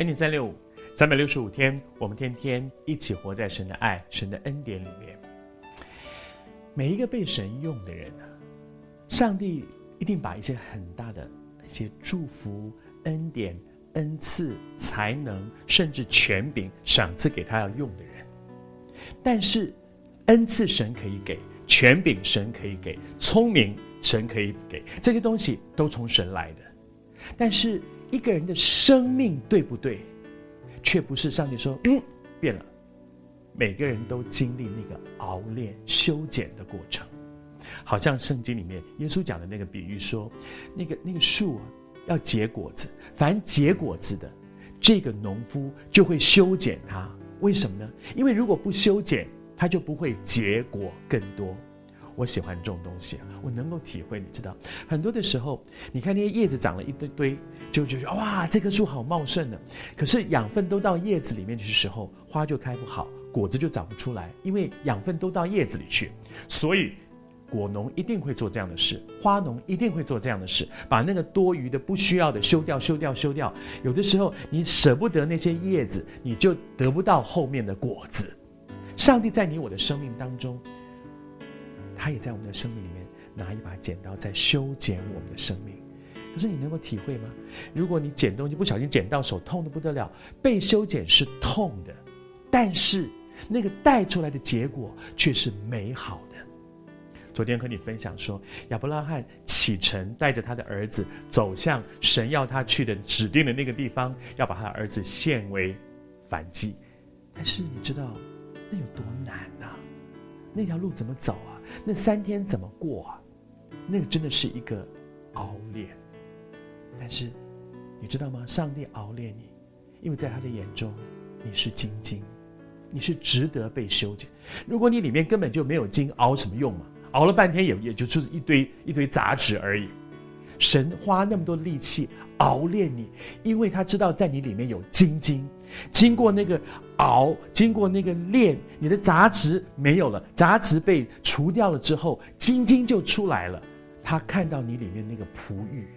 恩典三六五，三百六十五天，我们天天一起活在神的爱、神的恩典里面。每一个被神用的人啊，上帝一定把一些很大的一些祝福、恩典、恩赐、才能，甚至权柄赏赐给他要用的人。但是，恩赐神可以给，权柄神可以给，聪明神可以给，这些东西都从神来的。但是，一个人的生命对不对，却不是上帝说，嗯，变了。每个人都经历那个熬炼、修剪的过程，好像圣经里面耶稣讲的那个比喻说，那个那个树啊，要结果子，凡结果子的，这个农夫就会修剪它。为什么呢？因为如果不修剪，它就不会结果更多。我喜欢这种东西，我能够体会。你知道，很多的时候，你看那些叶子长了一堆堆，就觉得哇，这棵树好茂盛呢。可是养分都到叶子里面去的时候，花就开不好。果子就长不出来，因为养分都到叶子里去，所以果农一定会做这样的事，花农一定会做这样的事，把那个多余的、不需要的修掉、修掉、修掉。有的时候你舍不得那些叶子，你就得不到后面的果子。上帝在你我的生命当中，他也在我们的生命里面拿一把剪刀在修剪我们的生命。可是你能够体会吗？如果你剪东西不小心剪到手，痛的不得了。被修剪是痛的，但是。那个带出来的结果却是美好的。昨天和你分享说，亚伯拉罕启程带着他的儿子走向神要他去的指定的那个地方，要把他的儿子献为燔祭。但是你知道那有多难啊？那条路怎么走啊？那三天怎么过啊？那个真的是一个熬炼。但是你知道吗？上帝熬炼你，因为在他的眼中你是精金。你是值得被修剪。如果你里面根本就没有金，熬什么用嘛？熬了半天也也就就是一堆一堆杂质而已。神花那么多力气熬炼你，因为他知道在你里面有精金。经过那个熬，经过那个炼，你的杂质没有了，杂质被除掉了之后，晶晶就出来了。他看到你里面那个璞玉，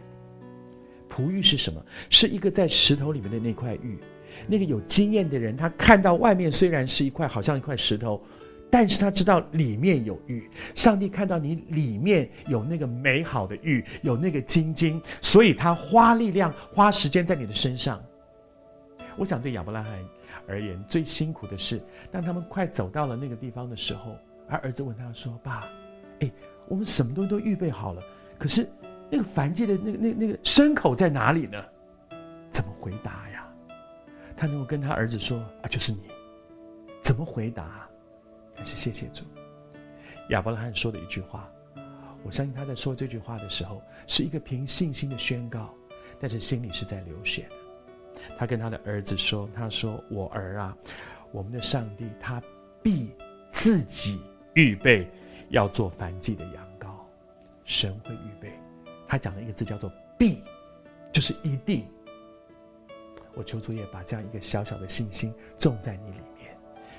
璞玉是什么？是一个在石头里面的那块玉。那个有经验的人，他看到外面虽然是一块好像一块石头，但是他知道里面有玉。上帝看到你里面有那个美好的玉，有那个晶晶，所以他花力量、花时间在你的身上。我想对亚伯拉罕而言，最辛苦的是，当他们快走到了那个地方的时候，而儿子问他说：“爸，哎，我们什么东西都预备好了，可是那个凡界的那个那那个牲口在哪里呢？怎么回答呀？”他能够跟他儿子说：“啊，就是你。”怎么回答？还是谢谢主。亚伯拉罕说的一句话，我相信他在说这句话的时候，是一个凭信心的宣告，但是心里是在流血的。他跟他的儿子说：“他说，我儿啊，我们的上帝他必自己预备要做燔祭的羊羔，神会预备。”他讲了一个字叫做“必”，就是一定。我求主也把这样一个小小的信心种在你里面，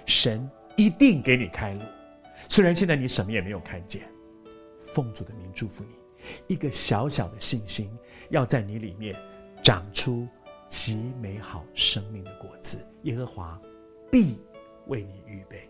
神一定给你开路。虽然现在你什么也没有看见，奉主的名祝福你，一个小小的信心要在你里面长出极美好生命的果子。耶和华必为你预备。